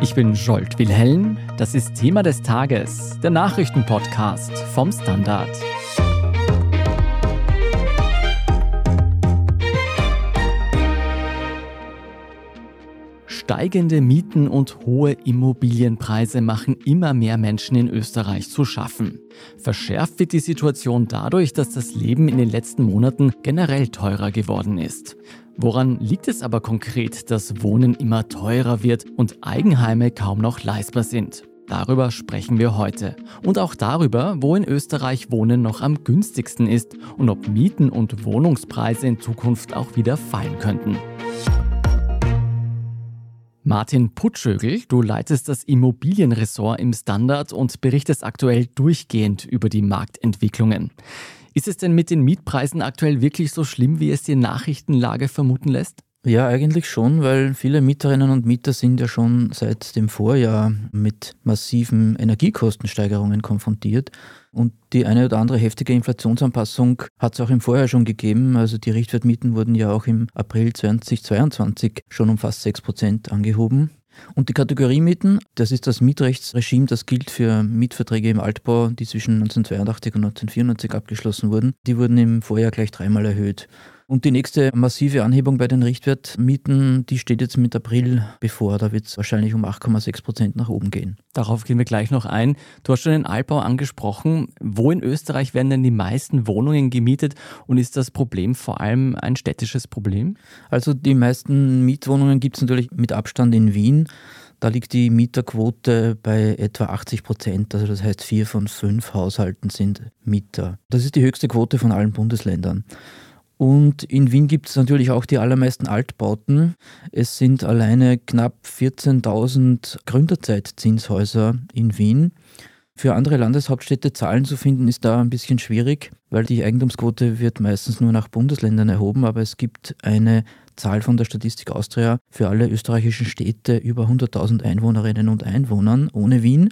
Ich bin Jolt Wilhelm. Das ist Thema des Tages, der Nachrichtenpodcast vom Standard. Steigende Mieten und hohe Immobilienpreise machen immer mehr Menschen in Österreich zu schaffen. Verschärft wird die Situation dadurch, dass das Leben in den letzten Monaten generell teurer geworden ist. Woran liegt es aber konkret, dass Wohnen immer teurer wird und Eigenheime kaum noch leistbar sind? Darüber sprechen wir heute. Und auch darüber, wo in Österreich Wohnen noch am günstigsten ist und ob Mieten und Wohnungspreise in Zukunft auch wieder fallen könnten. Martin Putschögel, du leitest das Immobilienressort im Standard und berichtest aktuell durchgehend über die Marktentwicklungen. Ist es denn mit den Mietpreisen aktuell wirklich so schlimm, wie es die Nachrichtenlage vermuten lässt? Ja, eigentlich schon, weil viele Mieterinnen und Mieter sind ja schon seit dem Vorjahr mit massiven Energiekostensteigerungen konfrontiert. Und die eine oder andere heftige Inflationsanpassung hat es auch im Vorjahr schon gegeben. Also die Richtwertmieten wurden ja auch im April 2022 schon um fast 6 Prozent angehoben. Und die Kategoriemieten, das ist das Mietrechtsregime, das gilt für Mietverträge im Altbau, die zwischen 1982 und 1994 abgeschlossen wurden. Die wurden im Vorjahr gleich dreimal erhöht. Und die nächste massive Anhebung bei den Richtwertmieten, die steht jetzt mit April bevor. Da wird es wahrscheinlich um 8,6 Prozent nach oben gehen. Darauf gehen wir gleich noch ein. Du hast schon den Altbau angesprochen. Wo in Österreich werden denn die meisten Wohnungen gemietet und ist das Problem vor allem ein städtisches Problem? Also die meisten Mietwohnungen gibt es natürlich mit Abstand in Wien. Da liegt die Mieterquote bei etwa 80 Prozent. Also das heißt, vier von fünf Haushalten sind Mieter. Das ist die höchste Quote von allen Bundesländern. Und in Wien gibt es natürlich auch die allermeisten Altbauten. Es sind alleine knapp 14.000 Gründerzeitzinshäuser in Wien. Für andere Landeshauptstädte Zahlen zu finden, ist da ein bisschen schwierig, weil die Eigentumsquote wird meistens nur nach Bundesländern erhoben, aber es gibt eine Zahl von der Statistik Austria für alle österreichischen Städte über 100.000 Einwohnerinnen und Einwohnern ohne Wien.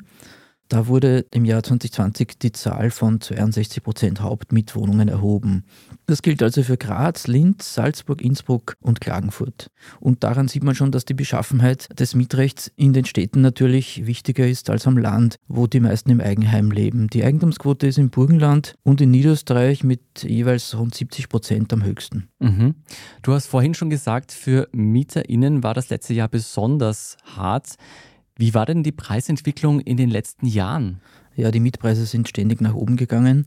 Da wurde im Jahr 2020 die Zahl von 62 Prozent Hauptmietwohnungen erhoben. Das gilt also für Graz, Linz, Salzburg, Innsbruck und Klagenfurt. Und daran sieht man schon, dass die Beschaffenheit des Mietrechts in den Städten natürlich wichtiger ist als am Land, wo die meisten im Eigenheim leben. Die Eigentumsquote ist im Burgenland und in Niederösterreich mit jeweils rund 70 Prozent am höchsten. Mhm. Du hast vorhin schon gesagt, für MieterInnen war das letzte Jahr besonders hart. Wie war denn die Preisentwicklung in den letzten Jahren? Ja, die Mietpreise sind ständig nach oben gegangen.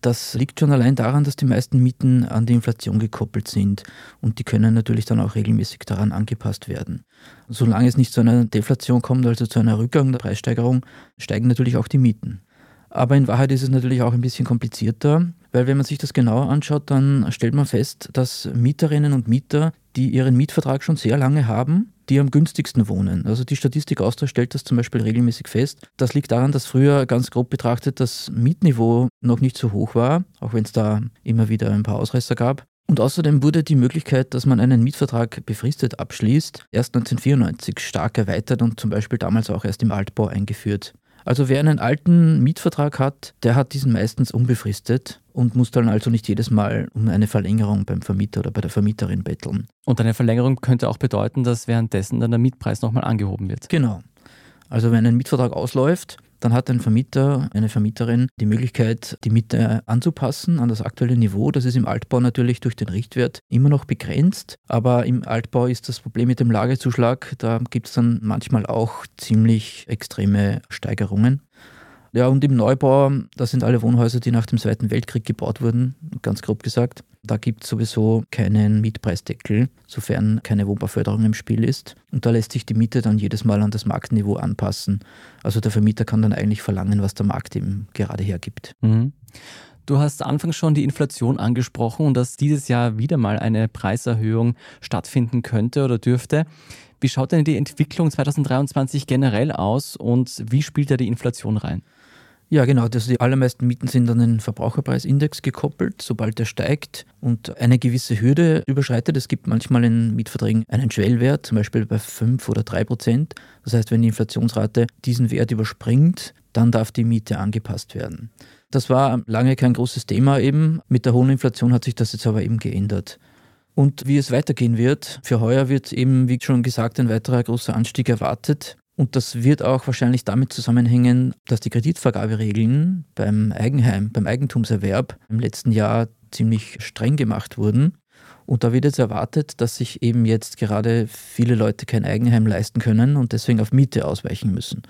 Das liegt schon allein daran, dass die meisten Mieten an die Inflation gekoppelt sind und die können natürlich dann auch regelmäßig daran angepasst werden. Solange es nicht zu einer Deflation kommt, also zu einer Rückgang der Preissteigerung, steigen natürlich auch die Mieten. Aber in Wahrheit ist es natürlich auch ein bisschen komplizierter, weil wenn man sich das genauer anschaut, dann stellt man fest, dass Mieterinnen und Mieter, die ihren Mietvertrag schon sehr lange haben, die am günstigsten wohnen. Also die Statistik Austria stellt das zum Beispiel regelmäßig fest. Das liegt daran, dass früher ganz grob betrachtet das Mietniveau noch nicht so hoch war, auch wenn es da immer wieder ein paar Ausreißer gab. Und außerdem wurde die Möglichkeit, dass man einen Mietvertrag befristet abschließt, erst 1994 stark erweitert und zum Beispiel damals auch erst im Altbau eingeführt. Also wer einen alten Mietvertrag hat, der hat diesen meistens unbefristet und muss dann also nicht jedes Mal um eine Verlängerung beim Vermieter oder bei der Vermieterin betteln. Und eine Verlängerung könnte auch bedeuten, dass währenddessen dann der Mietpreis nochmal angehoben wird. Genau. Also wenn ein Mietvertrag ausläuft, dann hat ein Vermieter, eine Vermieterin die Möglichkeit, die Miete anzupassen an das aktuelle Niveau. Das ist im Altbau natürlich durch den Richtwert immer noch begrenzt, aber im Altbau ist das Problem mit dem Lagezuschlag, da gibt es dann manchmal auch ziemlich extreme Steigerungen. Ja, und im Neubau, das sind alle Wohnhäuser, die nach dem Zweiten Weltkrieg gebaut wurden, ganz grob gesagt. Da gibt es sowieso keinen Mietpreisdeckel, sofern keine Wohnbauförderung im Spiel ist. Und da lässt sich die Miete dann jedes Mal an das Marktniveau anpassen. Also der Vermieter kann dann eigentlich verlangen, was der Markt ihm gerade hergibt. Mhm. Du hast anfangs schon die Inflation angesprochen und dass dieses Jahr wieder mal eine Preiserhöhung stattfinden könnte oder dürfte. Wie schaut denn die Entwicklung 2023 generell aus und wie spielt da die Inflation rein? Ja, genau. Also die allermeisten Mieten sind an den Verbraucherpreisindex gekoppelt. Sobald der steigt und eine gewisse Hürde überschreitet, es gibt manchmal in Mietverträgen einen Schwellwert, zum Beispiel bei 5 oder 3 Prozent. Das heißt, wenn die Inflationsrate diesen Wert überspringt, dann darf die Miete angepasst werden. Das war lange kein großes Thema eben. Mit der hohen Inflation hat sich das jetzt aber eben geändert. Und wie es weitergehen wird, für heuer wird eben, wie schon gesagt, ein weiterer großer Anstieg erwartet. Und das wird auch wahrscheinlich damit zusammenhängen, dass die Kreditvergaberegeln beim Eigenheim, beim Eigentumserwerb im letzten Jahr ziemlich streng gemacht wurden. Und da wird jetzt erwartet, dass sich eben jetzt gerade viele Leute kein Eigenheim leisten können und deswegen auf Miete ausweichen müssen.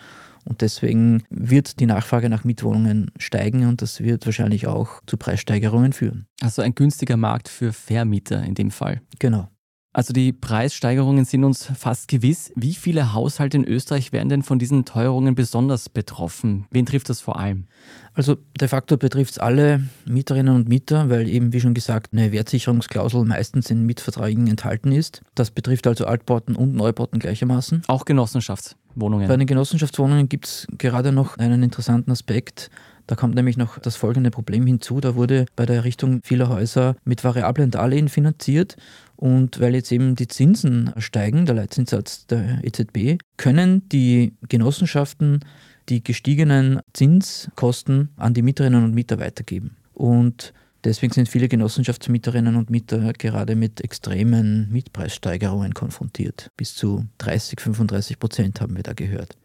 Und deswegen wird die Nachfrage nach Mietwohnungen steigen und das wird wahrscheinlich auch zu Preissteigerungen führen. Also ein günstiger Markt für Vermieter in dem Fall. Genau. Also die Preissteigerungen sind uns fast gewiss. Wie viele Haushalte in Österreich werden denn von diesen Teuerungen besonders betroffen? Wen trifft das vor allem? Also de facto betrifft es alle Mieterinnen und Mieter, weil eben, wie schon gesagt, eine Wertsicherungsklausel meistens in Mietverträgen enthalten ist. Das betrifft also Altbauten und Neubauten gleichermaßen. Auch Genossenschaftswohnungen. Bei den Genossenschaftswohnungen gibt es gerade noch einen interessanten Aspekt. Da kommt nämlich noch das folgende Problem hinzu. Da wurde bei der Errichtung vieler Häuser mit variablen Darlehen finanziert. Und weil jetzt eben die Zinsen steigen, der Leitzinssatz der EZB, können die Genossenschaften die gestiegenen Zinskosten an die Mieterinnen und Mieter weitergeben. Und deswegen sind viele Genossenschaftsmieterinnen und Mieter gerade mit extremen Mietpreissteigerungen konfrontiert. Bis zu 30, 35 Prozent haben wir da gehört.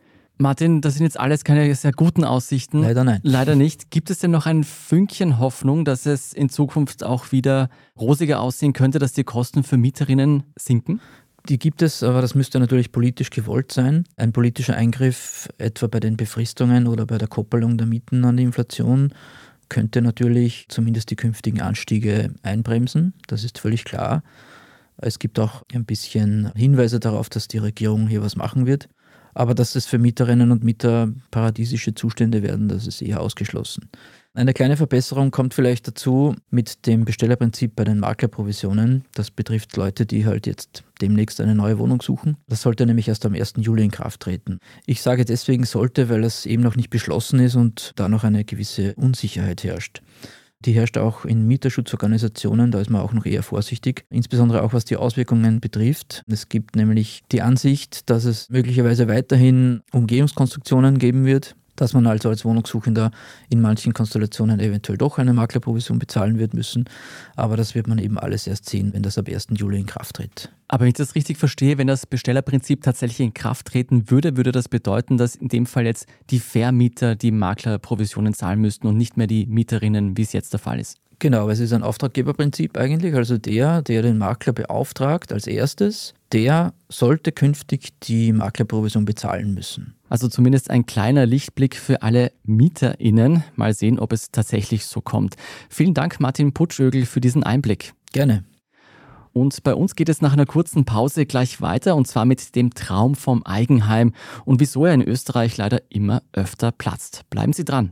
Martin, das sind jetzt alles keine sehr guten Aussichten. Leider nein. Leider nicht. Gibt es denn noch ein Fünkchen Hoffnung, dass es in Zukunft auch wieder rosiger aussehen könnte, dass die Kosten für Mieterinnen sinken? Die gibt es, aber das müsste natürlich politisch gewollt sein. Ein politischer Eingriff, etwa bei den Befristungen oder bei der Koppelung der Mieten an die Inflation, könnte natürlich zumindest die künftigen Anstiege einbremsen. Das ist völlig klar. Es gibt auch ein bisschen Hinweise darauf, dass die Regierung hier was machen wird. Aber dass es für Mieterinnen und Mieter paradiesische Zustände werden, das ist eher ausgeschlossen. Eine kleine Verbesserung kommt vielleicht dazu mit dem Bestellerprinzip bei den Maklerprovisionen. Das betrifft Leute, die halt jetzt demnächst eine neue Wohnung suchen. Das sollte nämlich erst am 1. Juli in Kraft treten. Ich sage deswegen sollte, weil es eben noch nicht beschlossen ist und da noch eine gewisse Unsicherheit herrscht. Die herrscht auch in Mieterschutzorganisationen, da ist man auch noch eher vorsichtig, insbesondere auch was die Auswirkungen betrifft. Es gibt nämlich die Ansicht, dass es möglicherweise weiterhin Umgehungskonstruktionen geben wird, dass man also als Wohnungssuchender in manchen Konstellationen eventuell doch eine Maklerprovision bezahlen wird müssen. Aber das wird man eben alles erst sehen, wenn das ab 1. Juli in Kraft tritt. Aber wenn ich das richtig verstehe, wenn das Bestellerprinzip tatsächlich in Kraft treten würde, würde das bedeuten, dass in dem Fall jetzt die Vermieter die Maklerprovisionen zahlen müssten und nicht mehr die Mieterinnen, wie es jetzt der Fall ist. Genau, es ist ein Auftraggeberprinzip eigentlich. Also der, der den Makler beauftragt als erstes, der sollte künftig die Maklerprovision bezahlen müssen. Also zumindest ein kleiner Lichtblick für alle MieterInnen. Mal sehen, ob es tatsächlich so kommt. Vielen Dank, Martin Putschögel, für diesen Einblick. Gerne. Und bei uns geht es nach einer kurzen Pause gleich weiter und zwar mit dem Traum vom Eigenheim und wieso er in Österreich leider immer öfter platzt. Bleiben Sie dran.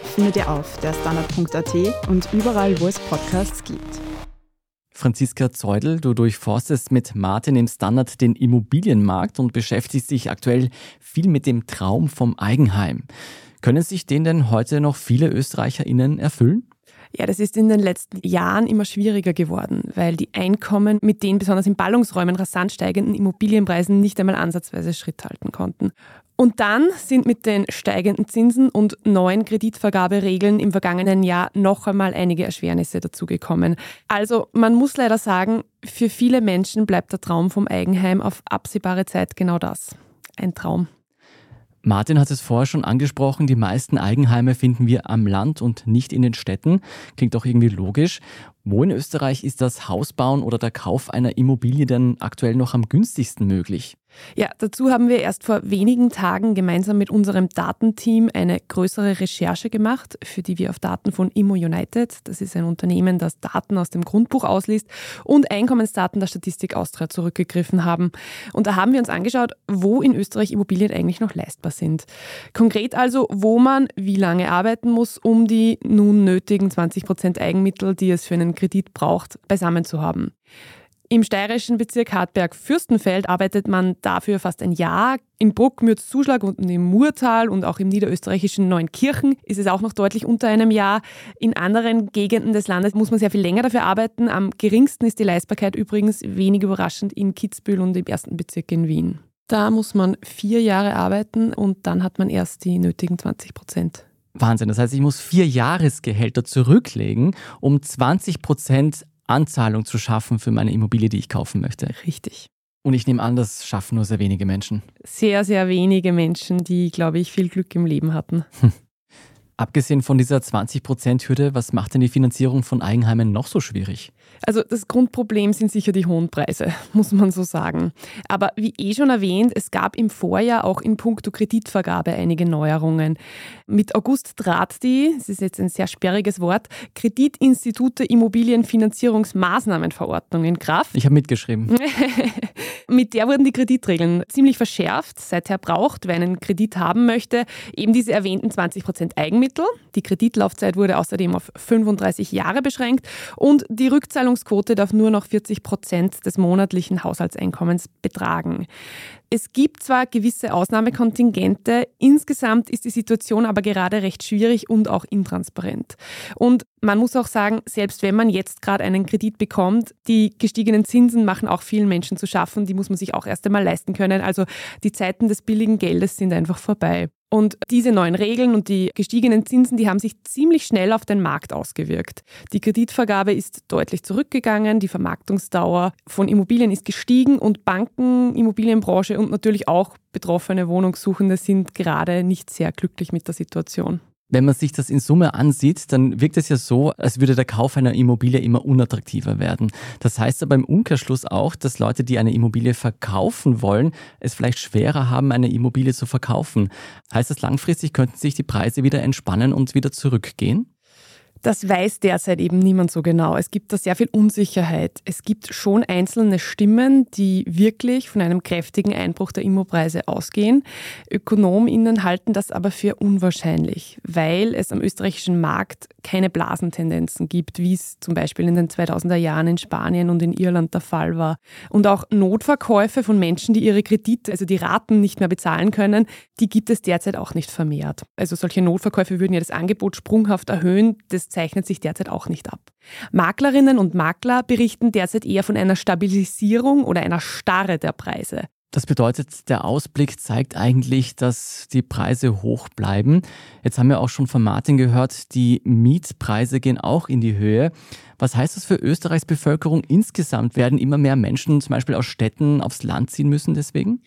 findet ihr auf der Standard.at und überall, wo es Podcasts gibt. Franziska Zeudel, du durchforstest mit Martin im Standard den Immobilienmarkt und beschäftigst dich aktuell viel mit dem Traum vom Eigenheim. Können sich den denn heute noch viele ÖsterreicherInnen erfüllen? Ja, das ist in den letzten Jahren immer schwieriger geworden, weil die Einkommen mit den besonders in Ballungsräumen rasant steigenden Immobilienpreisen nicht einmal ansatzweise Schritt halten konnten. Und dann sind mit den steigenden Zinsen und neuen Kreditvergaberegeln im vergangenen Jahr noch einmal einige Erschwernisse dazugekommen. Also man muss leider sagen, für viele Menschen bleibt der Traum vom Eigenheim auf absehbare Zeit genau das. Ein Traum. Martin hat es vorher schon angesprochen, die meisten Eigenheime finden wir am Land und nicht in den Städten. Klingt auch irgendwie logisch. Wo in Österreich ist das Hausbauen oder der Kauf einer Immobilie denn aktuell noch am günstigsten möglich? Ja, dazu haben wir erst vor wenigen Tagen gemeinsam mit unserem Datenteam eine größere Recherche gemacht, für die wir auf Daten von Immo United, das ist ein Unternehmen, das Daten aus dem Grundbuch ausliest, und Einkommensdaten der Statistik Austria zurückgegriffen haben. Und da haben wir uns angeschaut, wo in Österreich Immobilien eigentlich noch leistbar sind. Konkret also, wo man wie lange arbeiten muss, um die nun nötigen 20 Prozent Eigenmittel, die es für einen Kredit braucht, beisammen zu haben. Im steirischen Bezirk Hartberg-Fürstenfeld arbeitet man dafür fast ein Jahr. In Bruck, Mürzzuschlag und im Murtal und auch im niederösterreichischen Neunkirchen ist es auch noch deutlich unter einem Jahr. In anderen Gegenden des Landes muss man sehr viel länger dafür arbeiten. Am geringsten ist die Leistbarkeit übrigens wenig überraschend in Kitzbühel und im ersten Bezirk in Wien. Da muss man vier Jahre arbeiten und dann hat man erst die nötigen 20 Prozent. Wahnsinn. Das heißt, ich muss vier Jahresgehälter zurücklegen, um 20 Prozent Anzahlung zu schaffen für meine Immobilie, die ich kaufen möchte. Richtig. Und ich nehme an, das schaffen nur sehr wenige Menschen. Sehr, sehr wenige Menschen, die, glaube ich, viel Glück im Leben hatten. Hm. Abgesehen von dieser 20%-Hürde, was macht denn die Finanzierung von Eigenheimen noch so schwierig? Also das Grundproblem sind sicher die hohen Preise, muss man so sagen. Aber wie eh schon erwähnt, es gab im Vorjahr auch in puncto Kreditvergabe einige Neuerungen. Mit August trat die, das ist jetzt ein sehr sperriges Wort, Kreditinstitute Immobilienfinanzierungsmaßnahmenverordnung in Kraft. Ich habe mitgeschrieben. Mit der wurden die Kreditregeln ziemlich verschärft. Seither braucht, wer einen Kredit haben möchte, eben diese erwähnten 20% Eigenmittel. Die Kreditlaufzeit wurde außerdem auf 35 Jahre beschränkt und die Rückzahlungsquote darf nur noch 40% des monatlichen Haushaltseinkommens betragen. Es gibt zwar gewisse Ausnahmekontingente, insgesamt ist die Situation aber gerade recht schwierig und auch intransparent. Und man muss auch sagen, selbst wenn man jetzt gerade einen Kredit bekommt, die gestiegenen Zinsen machen auch vielen Menschen zu schaffen, die muss man sich auch erst einmal leisten können. Also die Zeiten des billigen Geldes sind einfach vorbei. Und diese neuen Regeln und die gestiegenen Zinsen, die haben sich ziemlich schnell auf den Markt ausgewirkt. Die Kreditvergabe ist deutlich zurückgegangen, die Vermarktungsdauer von Immobilien ist gestiegen und Banken, Immobilienbranche und natürlich auch betroffene Wohnungssuchende sind gerade nicht sehr glücklich mit der Situation. Wenn man sich das in Summe ansieht, dann wirkt es ja so, als würde der Kauf einer Immobilie immer unattraktiver werden. Das heißt aber im Umkehrschluss auch, dass Leute, die eine Immobilie verkaufen wollen, es vielleicht schwerer haben, eine Immobilie zu verkaufen. Heißt das langfristig könnten sich die Preise wieder entspannen und wieder zurückgehen? Das weiß derzeit eben niemand so genau. Es gibt da sehr viel Unsicherheit. Es gibt schon einzelne Stimmen, die wirklich von einem kräftigen Einbruch der Immopreise ausgehen. Ökonominnen halten das aber für unwahrscheinlich, weil es am österreichischen Markt keine Blasentendenzen gibt, wie es zum Beispiel in den 2000er Jahren in Spanien und in Irland der Fall war. Und auch Notverkäufe von Menschen, die ihre Kredite, also die Raten nicht mehr bezahlen können, die gibt es derzeit auch nicht vermehrt. Also solche Notverkäufe würden ja das Angebot sprunghaft erhöhen. Das zeichnet sich derzeit auch nicht ab. Maklerinnen und Makler berichten derzeit eher von einer Stabilisierung oder einer Starre der Preise. Das bedeutet, der Ausblick zeigt eigentlich, dass die Preise hoch bleiben. Jetzt haben wir auch schon von Martin gehört, die Mietpreise gehen auch in die Höhe. Was heißt das für Österreichs Bevölkerung insgesamt? Werden immer mehr Menschen zum Beispiel aus Städten aufs Land ziehen müssen deswegen?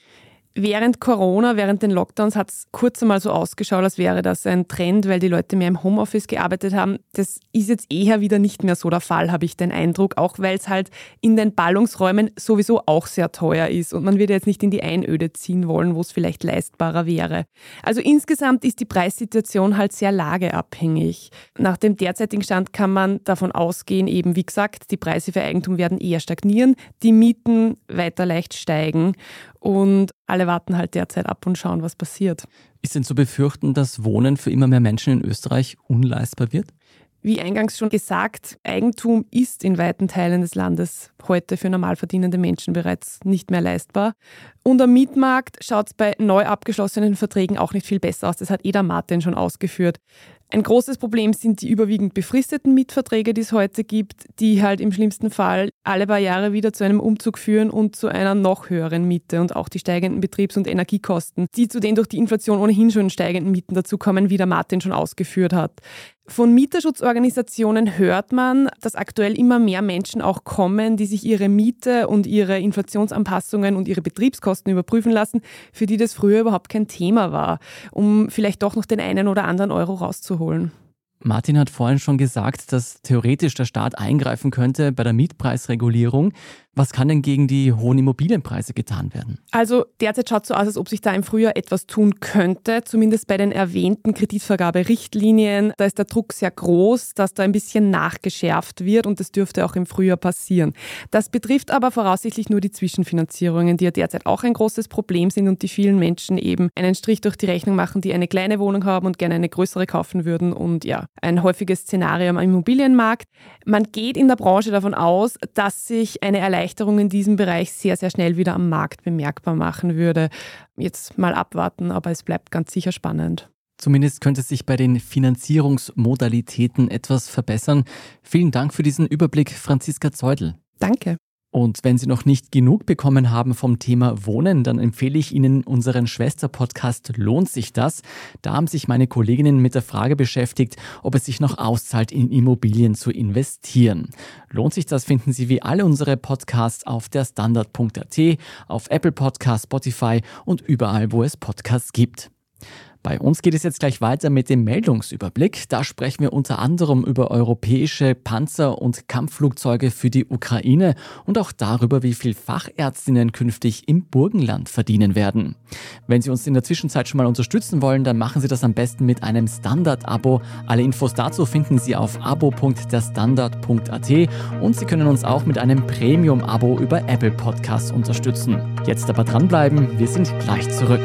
Während Corona, während den Lockdowns hat es kurz einmal so ausgeschaut, als wäre das ein Trend, weil die Leute mehr im Homeoffice gearbeitet haben. Das ist jetzt eher wieder nicht mehr so der Fall, habe ich den Eindruck, auch weil es halt in den Ballungsräumen sowieso auch sehr teuer ist und man wird jetzt nicht in die Einöde ziehen wollen, wo es vielleicht leistbarer wäre. Also insgesamt ist die Preissituation halt sehr lageabhängig. Nach dem derzeitigen Stand kann man davon ausgehen, eben wie gesagt, die Preise für Eigentum werden eher stagnieren, die Mieten weiter leicht steigen und alle warten halt derzeit ab und schauen, was passiert. Ist denn zu befürchten, dass Wohnen für immer mehr Menschen in Österreich unleistbar wird? Wie eingangs schon gesagt, Eigentum ist in weiten Teilen des Landes heute für normal verdienende Menschen bereits nicht mehr leistbar. Und am Mietmarkt schaut es bei neu abgeschlossenen Verträgen auch nicht viel besser aus. Das hat Eda Martin schon ausgeführt. Ein großes Problem sind die überwiegend befristeten Mietverträge, die es heute gibt, die halt im schlimmsten Fall alle paar Jahre wieder zu einem Umzug führen und zu einer noch höheren Miete und auch die steigenden Betriebs- und Energiekosten, die zu den durch die Inflation ohnehin schon steigenden Mieten dazukommen, wie der Martin schon ausgeführt hat. Von Mieterschutzorganisationen hört man, dass aktuell immer mehr Menschen auch kommen, die sich ihre Miete und ihre Inflationsanpassungen und ihre Betriebskosten überprüfen lassen, für die das früher überhaupt kein Thema war, um vielleicht doch noch den einen oder anderen Euro rauszuholen. Martin hat vorhin schon gesagt, dass theoretisch der Staat eingreifen könnte bei der Mietpreisregulierung. Was kann denn gegen die hohen Immobilienpreise getan werden? Also derzeit schaut es so aus, als ob sich da im Frühjahr etwas tun könnte, zumindest bei den erwähnten Kreditvergaberichtlinien. Da ist der Druck sehr groß, dass da ein bisschen nachgeschärft wird und das dürfte auch im Frühjahr passieren. Das betrifft aber voraussichtlich nur die Zwischenfinanzierungen, die ja derzeit auch ein großes Problem sind und die vielen Menschen eben einen Strich durch die Rechnung machen, die eine kleine Wohnung haben und gerne eine größere kaufen würden und ja, ein häufiges Szenario am Immobilienmarkt. Man geht in der Branche davon aus, dass sich eine Erleichterung Erleichterung in diesem Bereich sehr, sehr schnell wieder am Markt bemerkbar machen würde. Jetzt mal abwarten, aber es bleibt ganz sicher spannend. Zumindest könnte sich bei den Finanzierungsmodalitäten etwas verbessern. Vielen Dank für diesen Überblick, Franziska Zeudel. Danke. Und wenn Sie noch nicht genug bekommen haben vom Thema Wohnen, dann empfehle ich Ihnen unseren Schwester-Podcast Lohnt sich das? Da haben sich meine Kolleginnen mit der Frage beschäftigt, ob es sich noch auszahlt, in Immobilien zu investieren. Lohnt sich das, finden Sie wie alle unsere Podcasts auf der Standard.at, auf Apple Podcast, Spotify und überall, wo es Podcasts gibt. Bei uns geht es jetzt gleich weiter mit dem Meldungsüberblick. Da sprechen wir unter anderem über europäische Panzer- und Kampfflugzeuge für die Ukraine und auch darüber, wie viel Fachärztinnen künftig im Burgenland verdienen werden. Wenn Sie uns in der Zwischenzeit schon mal unterstützen wollen, dann machen Sie das am besten mit einem Standard-Abo. Alle Infos dazu finden Sie auf abo.derstandard.at und Sie können uns auch mit einem Premium-Abo über Apple Podcasts unterstützen. Jetzt aber dranbleiben, wir sind gleich zurück.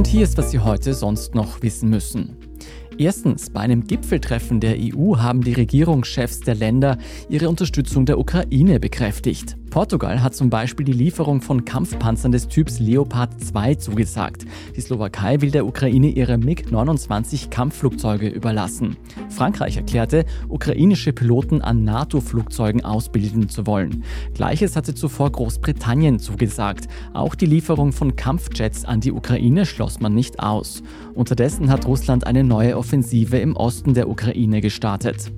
Und hier ist, was Sie heute sonst noch wissen müssen. Erstens, bei einem Gipfeltreffen der EU haben die Regierungschefs der Länder ihre Unterstützung der Ukraine bekräftigt. Portugal hat zum Beispiel die Lieferung von Kampfpanzern des Typs Leopard 2 zugesagt. Die Slowakei will der Ukraine ihre MiG-29 Kampfflugzeuge überlassen. Frankreich erklärte, ukrainische Piloten an NATO-Flugzeugen ausbilden zu wollen. Gleiches hatte zuvor Großbritannien zugesagt. Auch die Lieferung von Kampfjets an die Ukraine schloss man nicht aus. Unterdessen hat Russland eine neue Offensive im Osten der Ukraine gestartet.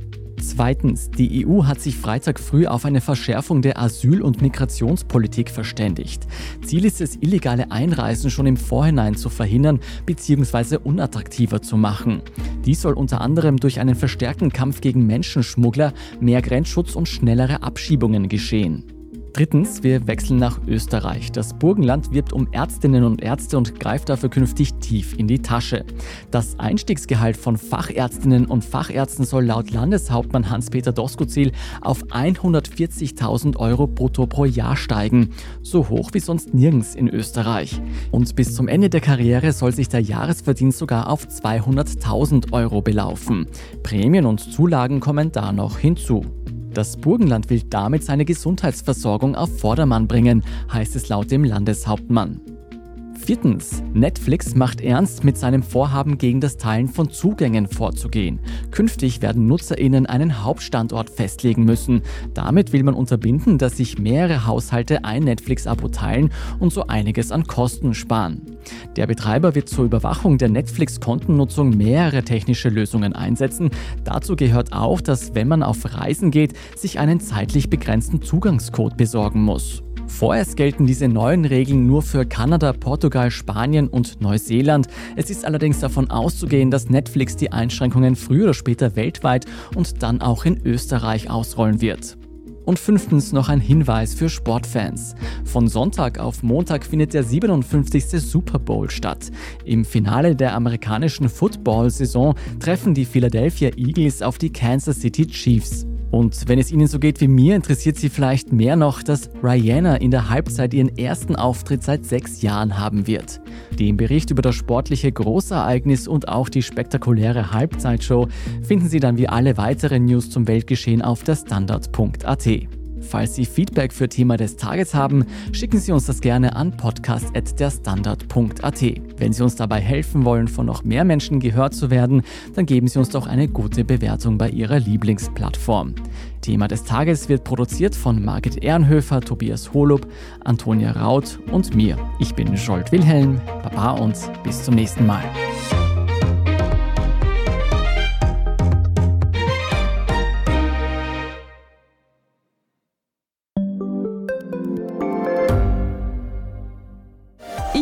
Zweitens, die EU hat sich Freitag früh auf eine Verschärfung der Asyl- und Migrationspolitik verständigt. Ziel ist es, illegale Einreisen schon im Vorhinein zu verhindern bzw. unattraktiver zu machen. Dies soll unter anderem durch einen verstärkten Kampf gegen Menschenschmuggler, mehr Grenzschutz und schnellere Abschiebungen geschehen. Drittens, wir wechseln nach Österreich. Das Burgenland wirbt um Ärztinnen und Ärzte und greift dafür künftig tief in die Tasche. Das Einstiegsgehalt von Fachärztinnen und Fachärzten soll laut Landeshauptmann Hans-Peter Doskozil auf 140.000 Euro brutto pro Jahr steigen. So hoch wie sonst nirgends in Österreich. Und bis zum Ende der Karriere soll sich der Jahresverdienst sogar auf 200.000 Euro belaufen. Prämien und Zulagen kommen da noch hinzu. Das Burgenland will damit seine Gesundheitsversorgung auf Vordermann bringen, heißt es laut dem Landeshauptmann. Viertens. Netflix macht ernst, mit seinem Vorhaben gegen das Teilen von Zugängen vorzugehen. Künftig werden NutzerInnen einen Hauptstandort festlegen müssen. Damit will man unterbinden, dass sich mehrere Haushalte ein Netflix-Abo teilen und so einiges an Kosten sparen. Der Betreiber wird zur Überwachung der Netflix-Kontennutzung mehrere technische Lösungen einsetzen. Dazu gehört auch, dass wenn man auf Reisen geht, sich einen zeitlich begrenzten Zugangscode besorgen muss. Vorerst gelten diese neuen Regeln nur für Kanada, Portugal, Spanien und Neuseeland. Es ist allerdings davon auszugehen, dass Netflix die Einschränkungen früher oder später weltweit und dann auch in Österreich ausrollen wird. Und fünftens noch ein Hinweis für Sportfans. Von Sonntag auf Montag findet der 57. Super Bowl statt. Im Finale der amerikanischen Football-Saison treffen die Philadelphia Eagles auf die Kansas City Chiefs. Und wenn es Ihnen so geht wie mir, interessiert Sie vielleicht mehr noch, dass Rihanna in der Halbzeit ihren ersten Auftritt seit sechs Jahren haben wird. Den Bericht über das sportliche Großereignis und auch die spektakuläre Halbzeitshow finden Sie dann wie alle weiteren News zum Weltgeschehen auf der Standard.at. Falls Sie Feedback für Thema des Tages haben, schicken Sie uns das gerne an podcast.derstandard.at. Wenn Sie uns dabei helfen wollen, von noch mehr Menschen gehört zu werden, dann geben Sie uns doch eine gute Bewertung bei Ihrer Lieblingsplattform. Thema des Tages wird produziert von Margit Ehrenhöfer, Tobias Holub, Antonia Raut und mir. Ich bin Scholt Wilhelm, Baba und bis zum nächsten Mal.